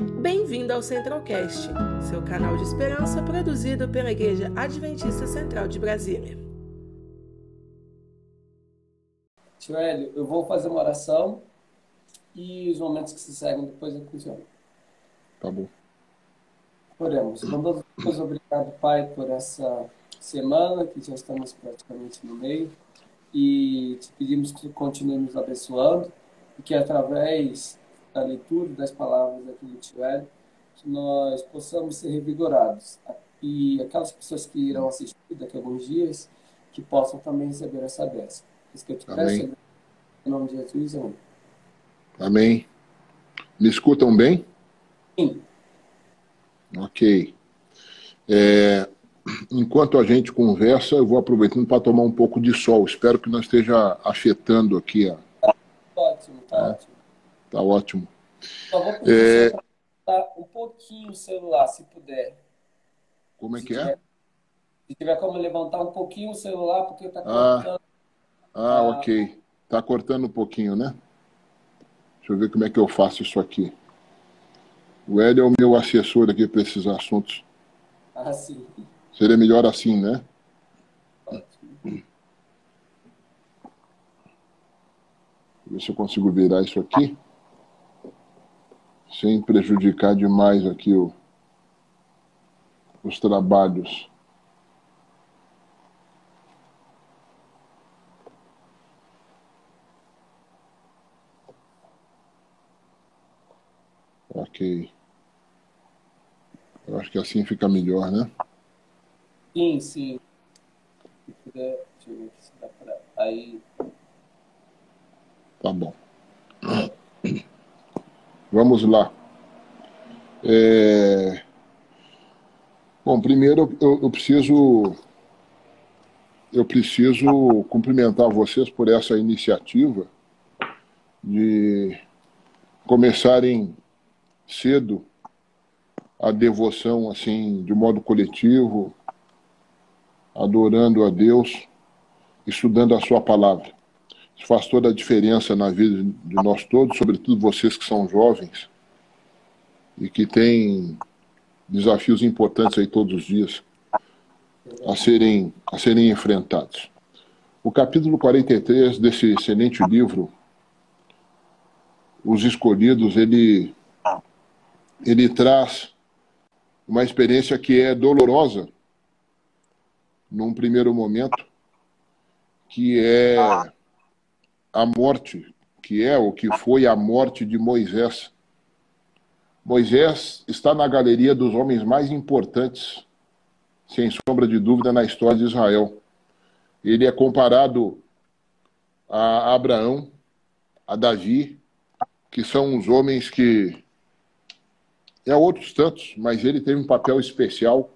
Bem-vindo ao Centralcast, seu canal de esperança produzido pela Igreja Adventista Central de Brasília. Tio Hélio, eu vou fazer uma oração e os momentos que se seguem depois eu funciono. Tá bom. Oremos. Bondoso Deus, obrigado, Pai, por essa semana que já estamos praticamente no meio e te pedimos que continue nos abençoando e que através da leitura das palavras do Tio Hélio, que nós possamos ser revigorados e aquelas pessoas que irão assistir daqui a alguns dias que possam também receber essa bênção. Isso que eu te peço, em nome de Jesus, amém. Amém. Me escutam bem? Sim. Ok. É, enquanto a gente conversa, eu vou aproveitando para tomar um pouco de sol. Espero que não esteja afetando aqui. A... Ótimo, tá É. ótimo. Tá ótimo. Só vou pedir É. um pouquinho o celular, se puder. Como é Se que tiver- é? Se tiver como levantar um pouquinho o celular, porque está Ah. cortando. Ah, ok. Tá cortando um pouquinho, né? Deixa eu ver como é que eu faço isso aqui. O Hélio é o meu assessor aqui para esses assuntos. Ah, sim. Seria melhor assim, né? Ótimo. Ver se eu consigo virar isso aqui. Sem prejudicar demais aqui o, os trabalhos. Ok. Eu acho que assim fica melhor, né? Sim, sim. Se puder, deixa eu ver se dá pra. Aí. Tá bom. Vamos lá. É, Bom, primeiro eu, eu preciso eu preciso cumprimentar vocês por essa iniciativa de começarem cedo a devoção assim de modo coletivo, adorando a Deus, estudando a sua palavra. Faz toda a diferença na vida de nós todos, sobretudo vocês que são jovens e que têm desafios importantes aí todos os dias a serem, a serem enfrentados. O capítulo 43 desse excelente livro, Os Escolhidos, ele, ele traz uma experiência que é dolorosa num primeiro momento, que é a morte, que é o que foi a morte de Moisés. Moisés está na galeria dos homens mais importantes, sem sombra de dúvida, na história de Israel. Ele é comparado a Abraão, a Davi, que são os homens que. É outros tantos, mas ele teve um papel especial.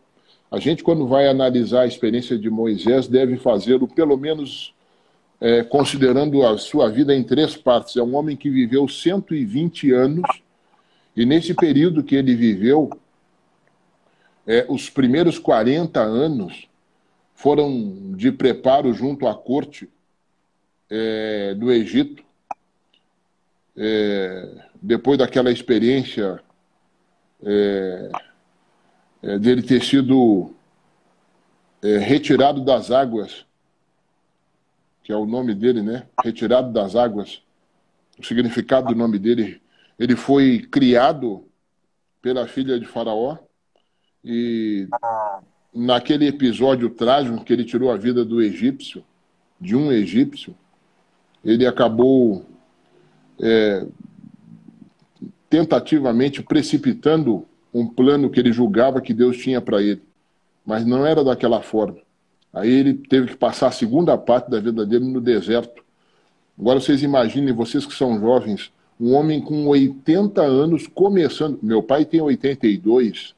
A gente, quando vai analisar a experiência de Moisés, deve fazê-lo pelo menos é, considerando a sua vida em três partes. É um homem que viveu 120 anos, e nesse período que ele viveu, é, os primeiros 40 anos foram de preparo junto à corte é, do Egito. É, depois daquela experiência é, é, dele ter sido retirado das águas que é o nome dele, né? Retirado das águas. O significado do nome dele, ele foi criado pela filha de Faraó e naquele episódio trágico que ele tirou a vida do egípcio, de um egípcio, ele acabou é, tentativamente precipitando um plano que ele julgava que Deus tinha para ele, mas não era daquela forma. Aí ele teve que passar a segunda parte da vida dele no deserto. Agora vocês imaginem, vocês que são jovens, um homem com 80 anos começando. Meu pai tem 82,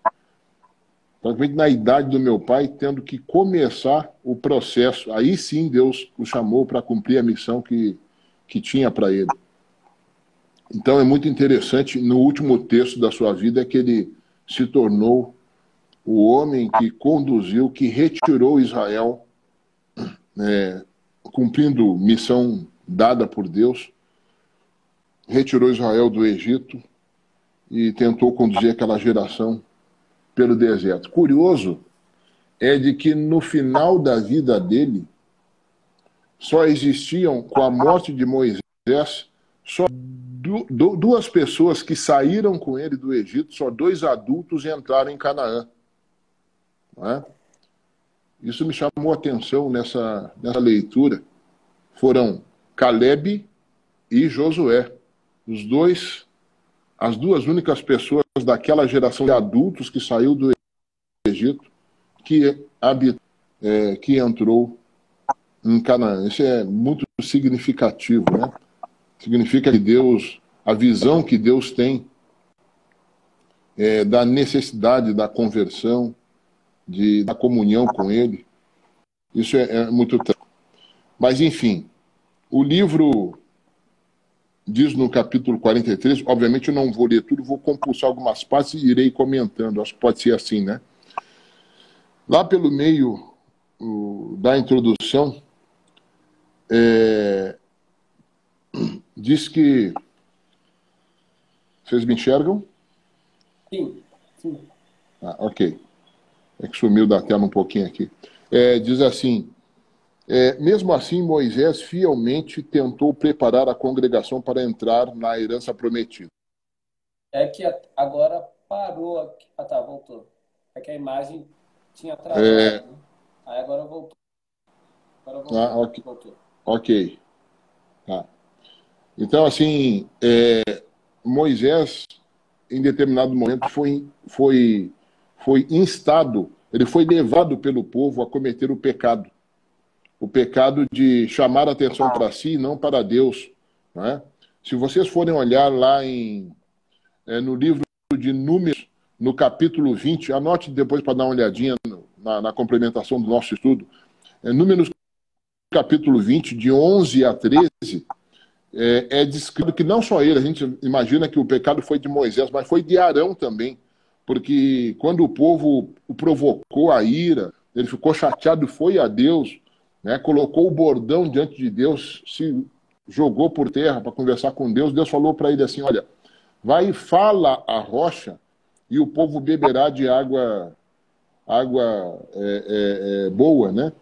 praticamente na idade do meu pai, tendo que começar o processo. Aí sim Deus o chamou para cumprir a missão que, que tinha para ele. Então é muito interessante, no último texto da sua vida, é que ele se tornou o homem que conduziu, que retirou Israel, é, cumprindo missão dada por Deus, retirou Israel do Egito e tentou conduzir aquela geração pelo deserto. Curioso é de que no final da vida dele só existiam, com a morte de Moisés, só duas pessoas que saíram com ele do Egito, só dois adultos entraram em Canaã. É? Isso me chamou a atenção nessa, nessa leitura. Foram Caleb e Josué. Os dois, as duas únicas pessoas daquela geração de adultos que saiu do Egito que, habit, é, que entrou em Canaã. Isso é muito significativo, né? Significa que Deus, a visão que Deus tem é, da necessidade da conversão, de, da comunhão com Ele, isso é, é muito. Mas, enfim, o livro diz no capítulo 43, obviamente eu não vou ler tudo, vou compulsar algumas partes e irei comentando, acho que pode ser assim, né? Lá pelo meio o, da introdução, é, diz que. Vocês me enxergam? Sim, sim. Ah, ok. É que sumiu da tela um pouquinho aqui. É, diz assim: é, mesmo assim, Moisés fielmente tentou preparar a congregação para entrar na herança prometida. É que agora parou aqui. Ah, tá, voltou. É que a imagem tinha travado. É... Né? Aí agora voltou. Agora voltou. Ah, ok. Voltou. Ok. Tá. Então, assim, é, Moisés, em determinado momento, foi, foi, foi instado, ele foi levado pelo povo a cometer o pecado. O pecado de chamar a atenção para si e não para Deus. Né? Se vocês forem olhar lá em, é, no livro de Números, no capítulo 20, anote depois para dar uma olhadinha na, na, complementação do nosso estudo. É, Números capítulo 20, de 11 a 13, é, é descrito que não só ele, a gente imagina que o pecado foi de Moisés, mas foi de Arão também. Porque quando o povo o provocou a ira, ele ficou chateado, foi a Deus, né, colocou o bordão diante de Deus, se jogou por terra para conversar com Deus. Deus falou para ele assim: Olha, vai e fala a rocha, e o povo beberá de água água é, é, é, boa, né?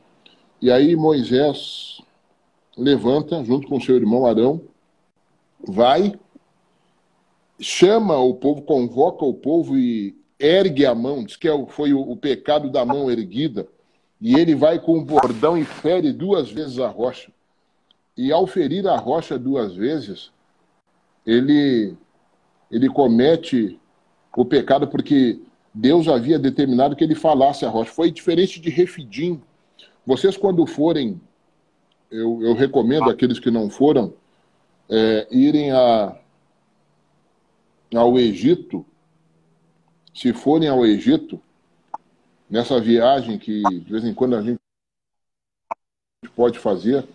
E aí Moisés levanta, junto com seu irmão Arão, vai, chama o povo, convoca o povo e ergue a mão, diz que é foi o, pecado da mão erguida, e ele vai com o bordão e fere duas vezes a rocha. E ao ferir a rocha duas vezes, ele, ele comete o pecado porque Deus havia determinado que ele falasse a rocha. Foi diferente de Refidim. Vocês, quando forem eu, eu recomendo aqueles que não foram é, irem a, ao Egito, se forem ao Egito, nessa viagem que de vez em quando a gente pode fazer,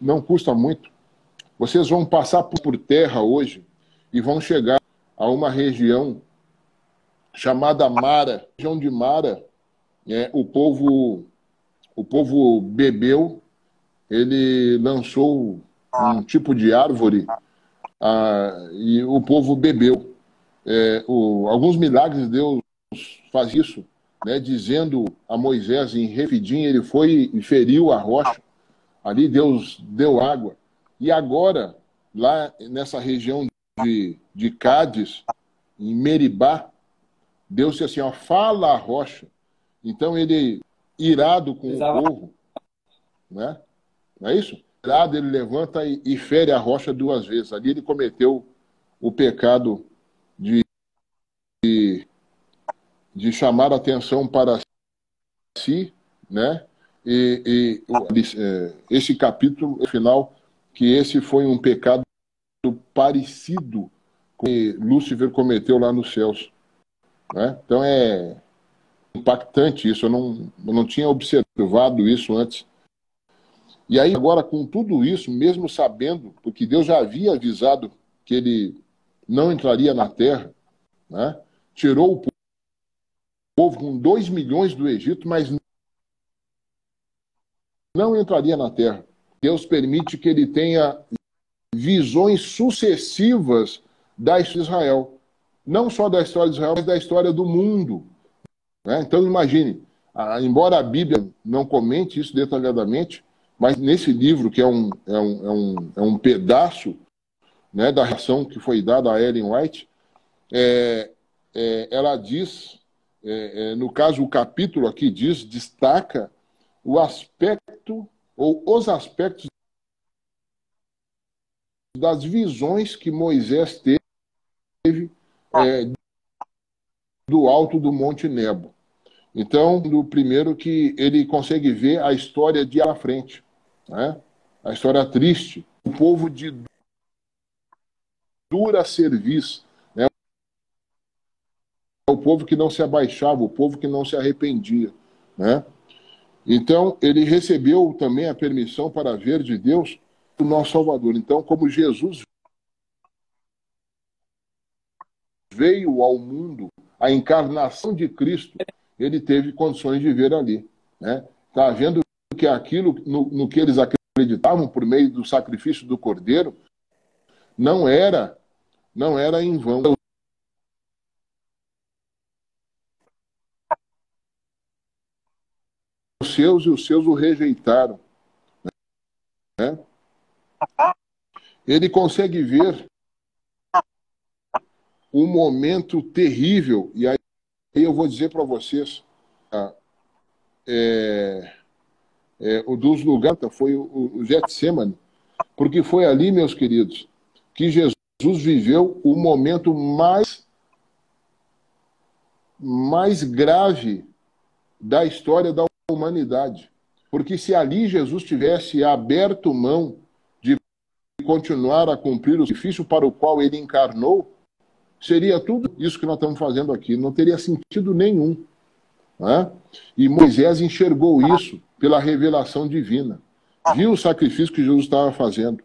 não custa muito. Vocês vão passar por terra hoje e vão chegar a uma região chamada Mara, região de Mara, é, o povo o povo bebeu, ele lançou um tipo de árvore ah, e o povo bebeu. É, o, alguns milagres Deus faz isso, né, dizendo a Moisés em Refidim, ele foi e feriu a rocha, ali Deus deu água. E agora, lá nessa região de, de Cádiz, em Meribá, Deus disse assim, ó, fala a rocha, então ele, irado com Exato. o povo, né? não é isso? Irado, ele levanta e, e fere a rocha duas vezes. Ali ele cometeu o pecado de, de, de chamar atenção para si, né? E, e é, esse capítulo final, que esse foi um pecado parecido com que Lúcifer cometeu lá nos céus. Né? Então é, impactante isso, eu não, eu não tinha observado isso antes. E aí, agora, com tudo isso, mesmo sabendo, porque Deus já havia avisado que ele não entraria na terra, né? tirou o povo com 2 milhões do Egito, mas não entraria na terra. Deus permite que ele tenha visões sucessivas da história de Israel. Não só da história de Israel, mas da história do mundo. Né? Então, imagine, embora a Bíblia não comente isso detalhadamente, mas nesse livro, que é um, é um, é um, é um pedaço né, da reação que foi dada a Ellen White, é, é, ela diz, é, é, no caso, o capítulo aqui diz, destaca o aspecto, ou os aspectos das visões que Moisés teve é, do alto do Monte Nebo. Então, do primeiro que ele consegue ver a história de à frente, né? a história triste, o povo de dura serviço, né? o povo que não se abaixava, o povo que não se arrependia. Né? Então, ele recebeu também a permissão para ver de Deus o nosso Salvador. Então, como Jesus veio ao mundo, a encarnação de Cristo, ele teve condições de ver ali. Né? Está vendo que aquilo no, no que eles acreditavam por meio do sacrifício do cordeiro não era não era em vão. Os seus e os seus o rejeitaram. Né? Ele consegue ver um momento terrível, e aí eu vou dizer para vocês, tá? é, é, o dos lugares foi o, o Getsemane, porque foi ali, meus queridos, que Jesus viveu o momento mais mais grave da história da humanidade. Porque se ali Jesus tivesse aberto mão de continuar a cumprir o sacrifício para o qual ele encarnou, seria tudo isso que nós estamos fazendo aqui. Não teria sentido nenhum. Né? E Moisés enxergou isso pela revelação divina. Viu o sacrifício que Jesus estava fazendo.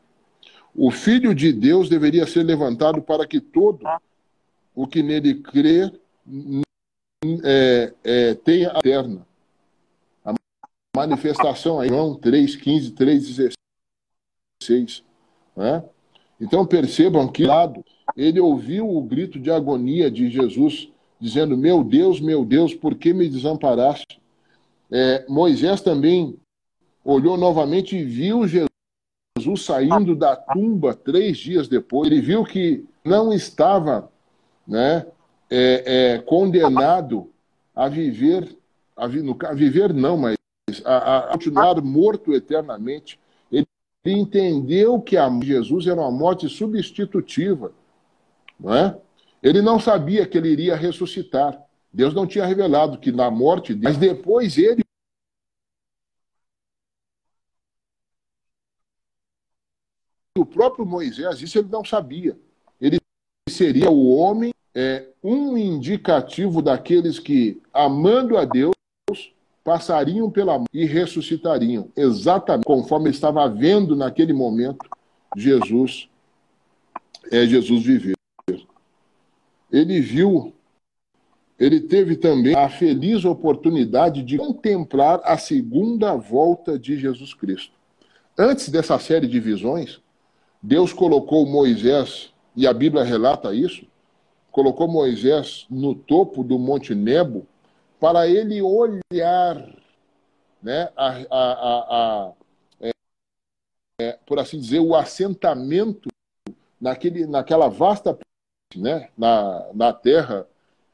O Filho de Deus deveria ser levantado para que todo o que nele crê é, é, tenha a eterna. A manifestação aí, João 3, 15, 3, 16. Né? Então percebam que lado ele ouviu o grito de agonia de Jesus, dizendo: Meu Deus, meu Deus, por que me desamparaste? É, Moisés também olhou novamente e viu Jesus saindo da tumba três dias depois. Ele viu que não estava né, é, é, condenado a viver, a, vi, a viver não, mas a, a, continuar morto eternamente. Ele entendeu que a Jesus era uma morte substitutiva. Não é? Ele não sabia que ele iria ressuscitar. Deus não tinha revelado que na morte dele, mas depois ele o próprio Moisés, isso ele não sabia. Ele seria o homem, é, um indicativo daqueles que, amando a Deus, passariam pela e ressuscitariam, exatamente conforme estava vendo naquele momento Jesus, é, Jesus viver. Ele viu ele teve também a feliz oportunidade de contemplar a segunda volta de Jesus Cristo. Antes dessa série de visões, Deus colocou Moisés, e a Bíblia relata isso, colocou Moisés no topo do Monte Nebo para ele olhar, né, a, a, a, é, é, por assim dizer, o assentamento naquele, naquela vasta né, na, na terra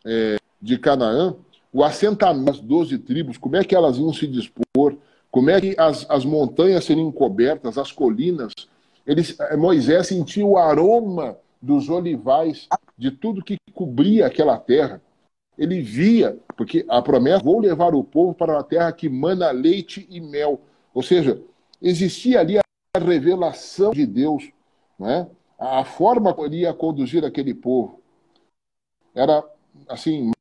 é, de Canaã, o assentamento das doze tribos, como é que elas iam se dispor, como é que as, as montanhas seriam cobertas, as colinas. Eles, eh, Moisés sentiu o aroma dos olivais, de tudo que cobria aquela terra. Ele via, porque a promessa, vou levar o povo para uma terra que mana leite e mel. Ou seja, existia ali a revelação de Deus, né? a forma como ele ia conduzir aquele povo. Era, assim,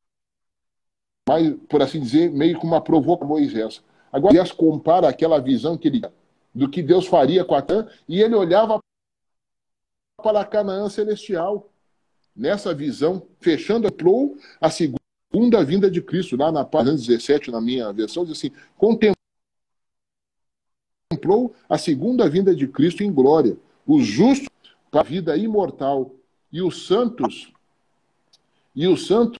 mais, por assim dizer, meio que uma provocação Moisés. Agora, Moisés compara aquela visão que ele do que Deus faria com a Canaã, e ele olhava para a Canaã celestial. Nessa visão, fechando, plou a segunda vinda de Cristo, lá na página 17, na minha versão, diz assim: contemplou a segunda vinda de Cristo em glória. Os justos para a vida imortal e os santos e os santos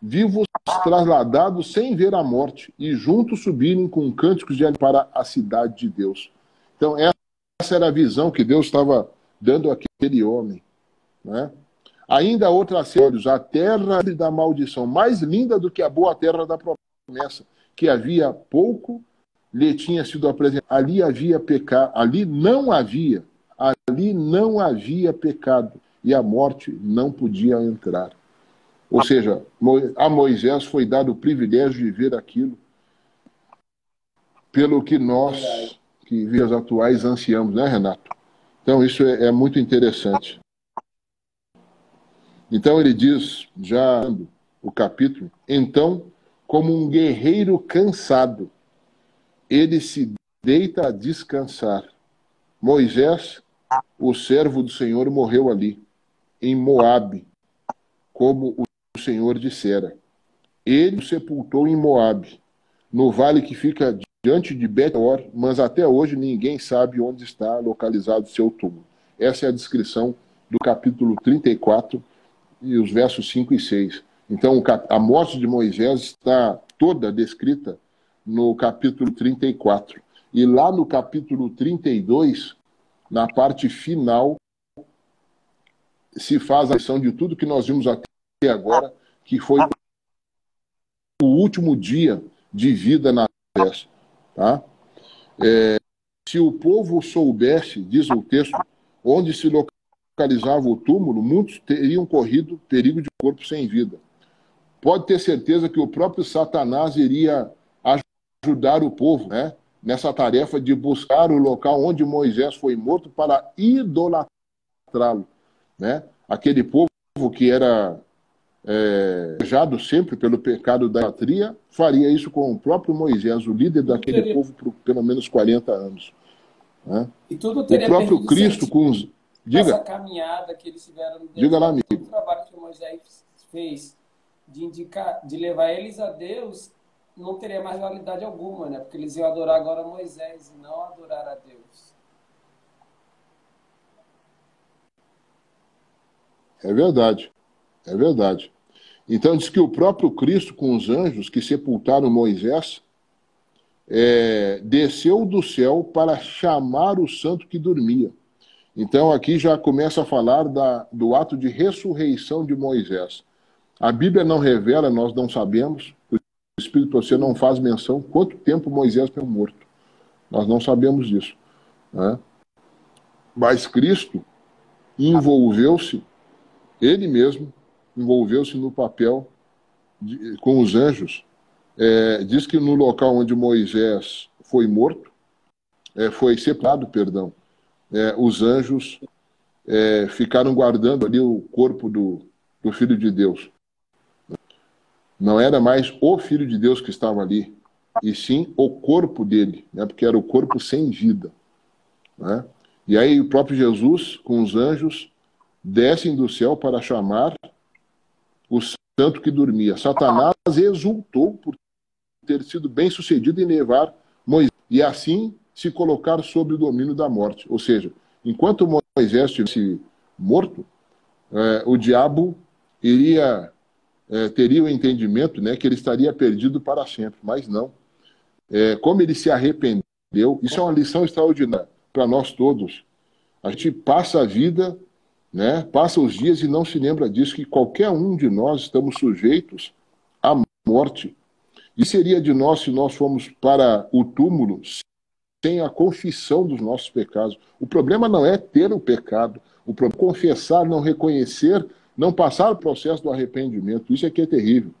vivos trasladados sem ver a morte e juntos subirem com cânticos de para a cidade de Deus. Então essa era a visão que Deus estava dando àquele homem, né? Ainda outras olhos, a terra da maldição, mais linda do que a boa terra da promessa, que havia pouco lhe tinha sido apresentado. Ali havia pecado, ali não havia, ali não havia pecado e a morte não podia entrar. Ou seja, a Moisés foi dado o privilégio de ver aquilo pelo que nós, que vias atuais, ansiamos, né, Renato? Então, isso é, é muito interessante. Então, ele diz, já o capítulo, então, como um guerreiro cansado, ele se deita a descansar. Moisés, o servo do Senhor, morreu ali, em Moabe, como o Senhor dissera. Ele o sepultou em Moabe, no vale que fica diante de Betor, mas até hoje ninguém sabe onde está localizado seu túmulo. Essa é a descrição do capítulo 34 e os versos 5 e 6. Então, a morte de Moisés está toda descrita no capítulo 34. E lá no capítulo 32, na parte final, se faz a lição de tudo que nós vimos até agora, que foi o último dia de vida na terra. Tá? É, se o povo soubesse, diz o texto, onde se localizava o túmulo, muitos teriam corrido perigo de corpo sem vida. Pode ter certeza que o próprio Satanás iria ajudar o povo né, nessa tarefa de buscar o local onde Moisés foi morto para idolatrá-lo. Né? Aquele povo que era é, sempre pelo pecado da idolatria, faria isso com o próprio Moisés, o líder daquele teria... povo por pelo menos 40 anos. Né? E tudo teria o próprio Cristo com os... Diga. Essa caminhada que eles tiveram Deus, Diga lá, amigo. O trabalho que Moisés fez de indicar, de levar eles a Deus, não teria mais validade alguma, né? Porque eles iam adorar agora Moisés e não adorar a Deus. É verdade. É verdade. Então diz que o próprio Cristo com os anjos que sepultaram Moisés é, desceu do céu para chamar o santo que dormia. Então aqui já começa a falar da, do ato de ressurreição de Moisés. A Bíblia não revela, nós não sabemos, o Espírito você não faz menção quanto tempo Moisés foi morto. Nós não sabemos disso. Né? Mas Cristo envolveu-se, ele mesmo envolveu-se no papel de, com os anjos. É, diz que no local onde Moisés foi morto, é, foi separado, perdão, é, os anjos é, ficaram guardando ali o corpo do, do Filho de Deus. Não era mais o Filho de Deus que estava ali, e sim o corpo dele, né? porque era o corpo sem vida. Né? E aí o próprio Jesus, com os anjos, descem do céu para chamar o santo que dormia. Satanás exultou por ter sido bem sucedido em levar Moisés, e assim se colocar sob o domínio da morte. Ou seja, enquanto Moisés estivesse morto, é, o diabo iria é, teria o entendimento né, que ele estaria perdido para sempre, mas não. É, como ele se arrependeu, isso é uma lição extraordinária para nós todos. A gente passa a vida, né, passa os dias e não se lembra disso, que qualquer um de nós estamos sujeitos à morte. E seria de nós se nós fomos para o túmulo sem a confissão dos nossos pecados. O problema não é ter o pecado, o problema é confessar, não reconhecer não passar o processo do arrependimento. Isso é que é terrível,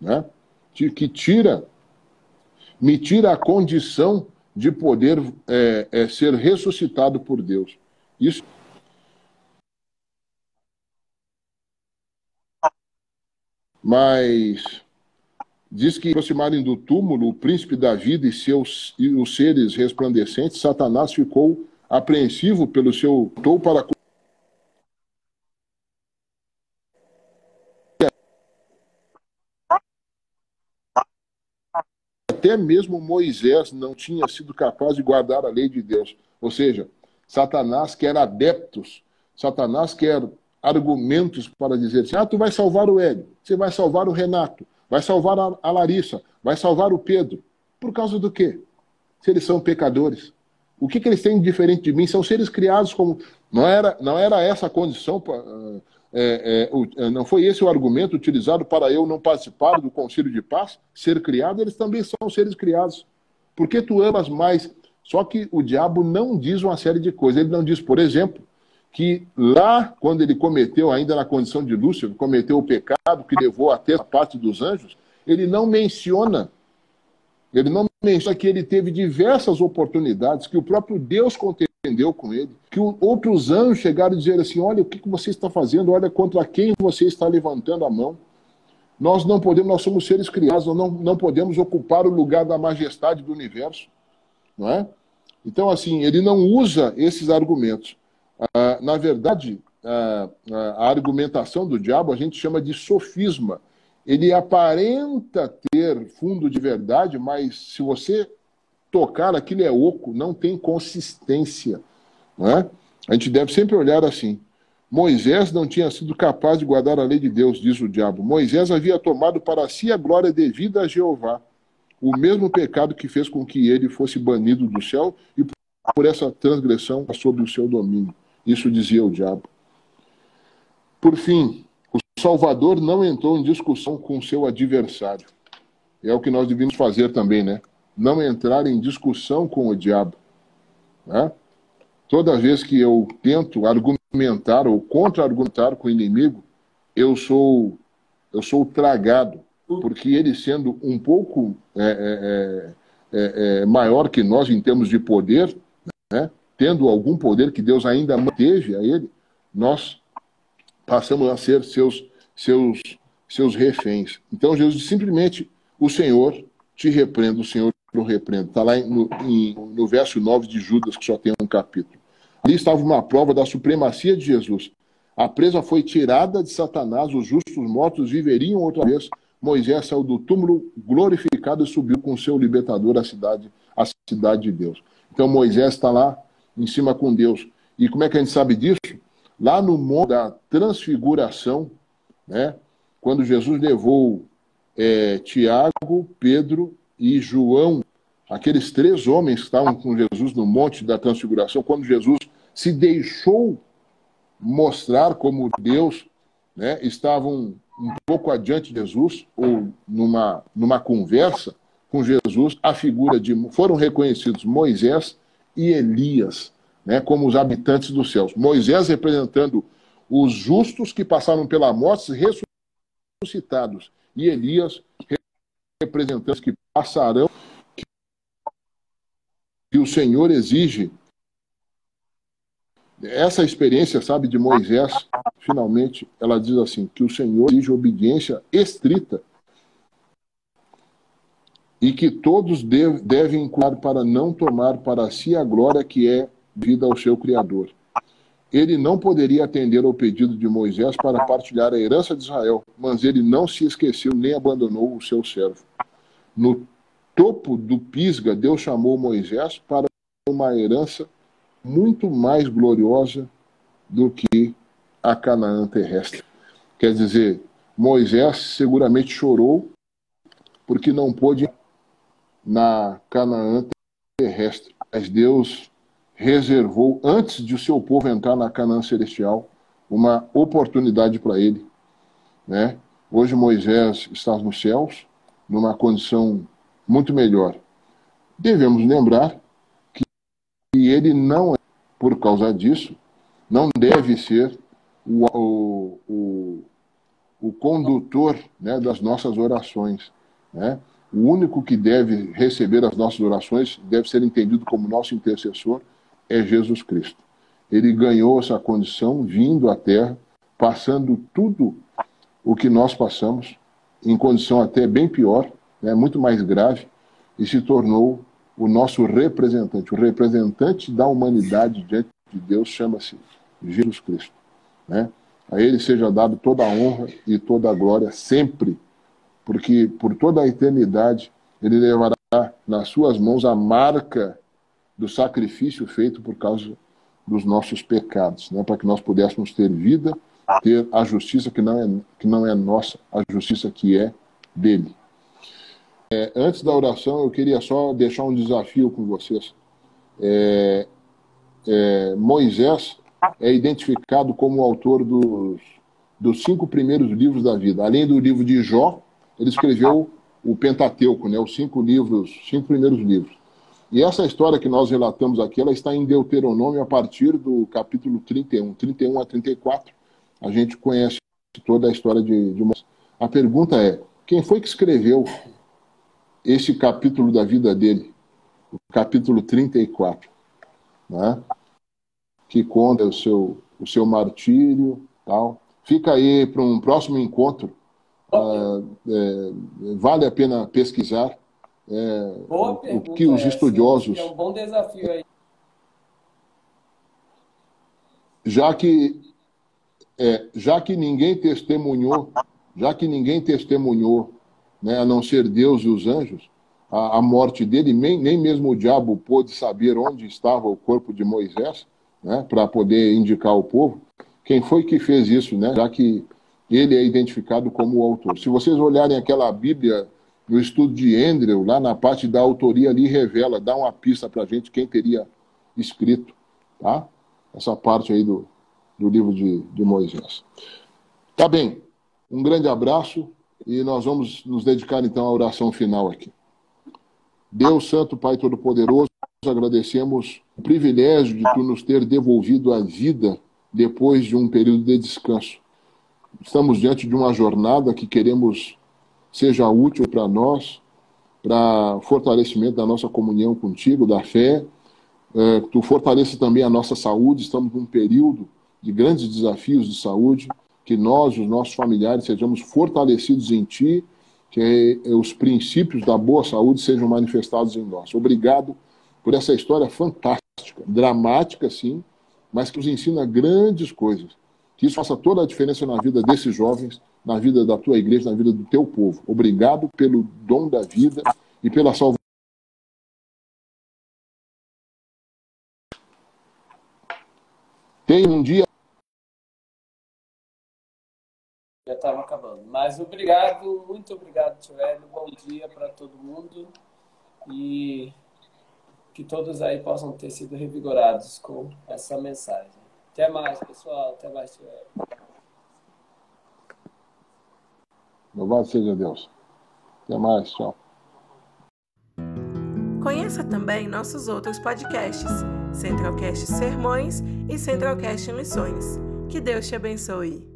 né? Que tira, me tira a condição de poder é, é, ser ressuscitado por Deus. Isso. Mas diz que aproximarem do túmulo o príncipe da vida e seus e os seres resplandecentes, Satanás ficou apreensivo pelo seu tou para até mesmo Moisés não tinha sido capaz de guardar a lei de Deus. Ou seja, Satanás quer adeptos, Satanás quer argumentos para dizer assim: ah, tu vai salvar o Hélio, você vai salvar o Renato, vai salvar a Larissa, vai salvar o Pedro. Por causa do quê? Se eles são pecadores. O que, que eles têm de diferente de mim? São seres criados como. Não era, não era essa a condição. É, é, não foi esse o argumento utilizado para eu não participar do concílio de paz? Ser criado, eles também são seres criados. Por que tu amas mais? Só que o diabo não diz uma série de coisas. Ele não diz, por exemplo, que lá, quando ele cometeu, ainda na condição de Lúcifer, cometeu o pecado que levou até a parte dos anjos, ele não menciona, ele não menciona que ele teve diversas oportunidades, que o próprio Deus contendeu com ele, que outros anjos chegaram a dizer assim: olha, o que você está fazendo, olha contra quem você está levantando a mão. Nós não podemos, nós somos seres criados, nós não, não podemos ocupar o lugar da majestade do universo. Não é? Então, assim, ele não usa esses argumentos. Ah, na verdade, ah, a argumentação do diabo a gente chama de sofisma. Ele aparenta ter fundo de verdade, mas se você tocar, aquilo é oco, não tem consistência. Não é? A gente deve sempre olhar assim. Moisés não tinha sido capaz de guardar a lei de Deus, diz o diabo. Moisés havia tomado para si a glória devida a Jeová, o mesmo pecado que fez com que ele fosse banido do céu e por essa transgressão sob o seu domínio. Isso dizia o diabo. Por fim, o Salvador não entrou em discussão com seu adversário. É o que nós devemos fazer também, né? Não entrar em discussão com o diabo. Né? Toda vez que eu tento argumentar ou contra-argumentar com o inimigo, eu sou eu sou tragado, porque ele sendo um pouco é, é, é, é maior que nós em termos de poder, né? Tendo algum poder que Deus ainda manteve a ele, nós passamos a ser seus, seus, seus reféns. Então Jesus simplesmente, o Senhor te repreenda, o Senhor te repreenda. Está lá no, em, no verso 9 de Judas, que só tem um capítulo. Ali estava uma prova da supremacia de Jesus. A presa foi tirada de Satanás, os justos mortos viveriam outra vez. Moisés saiu do túmulo glorificado e subiu com seu libertador à cidade, à cidade de Deus. Então Moisés está lá em cima com Deus. E como é que a gente sabe disso? Lá no monte da transfiguração, né, quando Jesus levou é, Tiago, Pedro e João, aqueles três homens que estavam com Jesus no monte da transfiguração, quando Jesus se deixou mostrar como Deus, né, estavam um pouco adiante de Jesus, ou numa, numa conversa com Jesus, a figura de. foram reconhecidos Moisés e Elias, né, como os habitantes dos céus. Moisés representando os justos que passaram pela morte ressuscitados, e Elias representando os que passarão, que o Senhor exige. Essa experiência, sabe, de Moisés, finalmente, ela diz assim: que o Senhor exige obediência estrita e que todos devem cuidar para não tomar para si a glória que é vida ao seu Criador. Ele não poderia atender ao pedido de Moisés para partilhar a herança de Israel, mas ele não se esqueceu nem abandonou o seu servo. No topo do Pisga, Deus chamou Moisés para uma herança muito mais gloriosa do que a Canaã terrestre. Quer dizer, Moisés seguramente chorou porque não pôde na Canaã terrestre. Mas Deus reservou, antes de o seu povo entrar na Canaã celestial, uma oportunidade para ele. Né? Hoje Moisés está nos céus, numa condição muito melhor. Devemos lembrar que ele não é, por causa disso, não deve ser o, o, o, o condutor né, das nossas orações. Né? O único que deve receber as nossas orações, deve ser entendido como nosso intercessor, é Jesus Cristo. Ele ganhou essa condição vindo à Terra, passando tudo o que nós passamos, em condição até bem pior, né, muito mais grave, e se tornou o nosso representante. O representante da humanidade diante de Deus chama-se Jesus Cristo. Né? A Ele seja dado toda a honra e toda a glória sempre porque por toda a eternidade ele levará nas suas mãos a marca do sacrifício feito por causa dos nossos pecados, né? para que nós pudéssemos ter vida, ter a justiça que não é, que não é nossa, a justiça que é dele. É, antes da oração, eu queria só deixar um desafio com vocês. É, é, Moisés é identificado como o autor dos, dos cinco primeiros livros da vida. Além do livro de Jó, ele escreveu o Pentateuco, né, os cinco livros, cinco primeiros livros. E essa história que nós relatamos aqui, ela está em Deuteronômio a partir do capítulo 31, 31 a 34. A gente conhece toda a história de, de Moisés. A pergunta é: quem foi que escreveu esse capítulo da vida dele? O capítulo 34, né? que conta o seu, o seu martírio tal. Fica aí para um próximo encontro. Ah, é, vale a pena pesquisar é, o que os estudiosos. É um bom desafio aí. Já que, é, já que ninguém testemunhou, já que ninguém testemunhou, né, a não ser Deus e os anjos, a, a morte dele, nem, nem mesmo o diabo pôde saber onde estava o corpo de Moisés, né, para poder indicar ao povo. Quem foi que fez isso, né? Já que ele é identificado como o autor. Se vocês olharem aquela Bíblia no estudo de Andrew, lá na parte da autoria ali revela, dá uma pista para a gente quem teria escrito, tá? Essa parte aí do, do livro de, de Moisés. Tá bem, um grande abraço e nós vamos nos dedicar então à oração final aqui. Deus Santo, Pai Todo-Poderoso, agradecemos o privilégio de Tu nos ter devolvido a vida depois de um período de descanso. Estamos diante de uma jornada que queremos seja útil para nós, para fortalecimento da nossa comunhão contigo, da fé. É, tu fortaleça também a nossa saúde. Estamos num período de grandes desafios de saúde. Que nós, os nossos familiares, sejamos fortalecidos em Ti, que os princípios da boa saúde sejam manifestados em nós. Obrigado por essa história fantástica, dramática, sim, mas que nos ensina grandes coisas. Que isso faça toda a diferença na vida desses jovens na vida da tua igreja, na vida do teu povo. Obrigado pelo dom da vida e pela salvação. Tem um dia. Já estava acabando. Mas obrigado, muito obrigado, Tiago. Bom dia para todo mundo. E que todos aí possam ter sido revigorados com essa mensagem. Até mais, pessoal. Até mais, Tiago. Louvado seja Deus. Até mais, tchau. Conheça também nossos outros podcasts, Centralcast Sermões e Centralcast Lições. Que Deus te abençoe.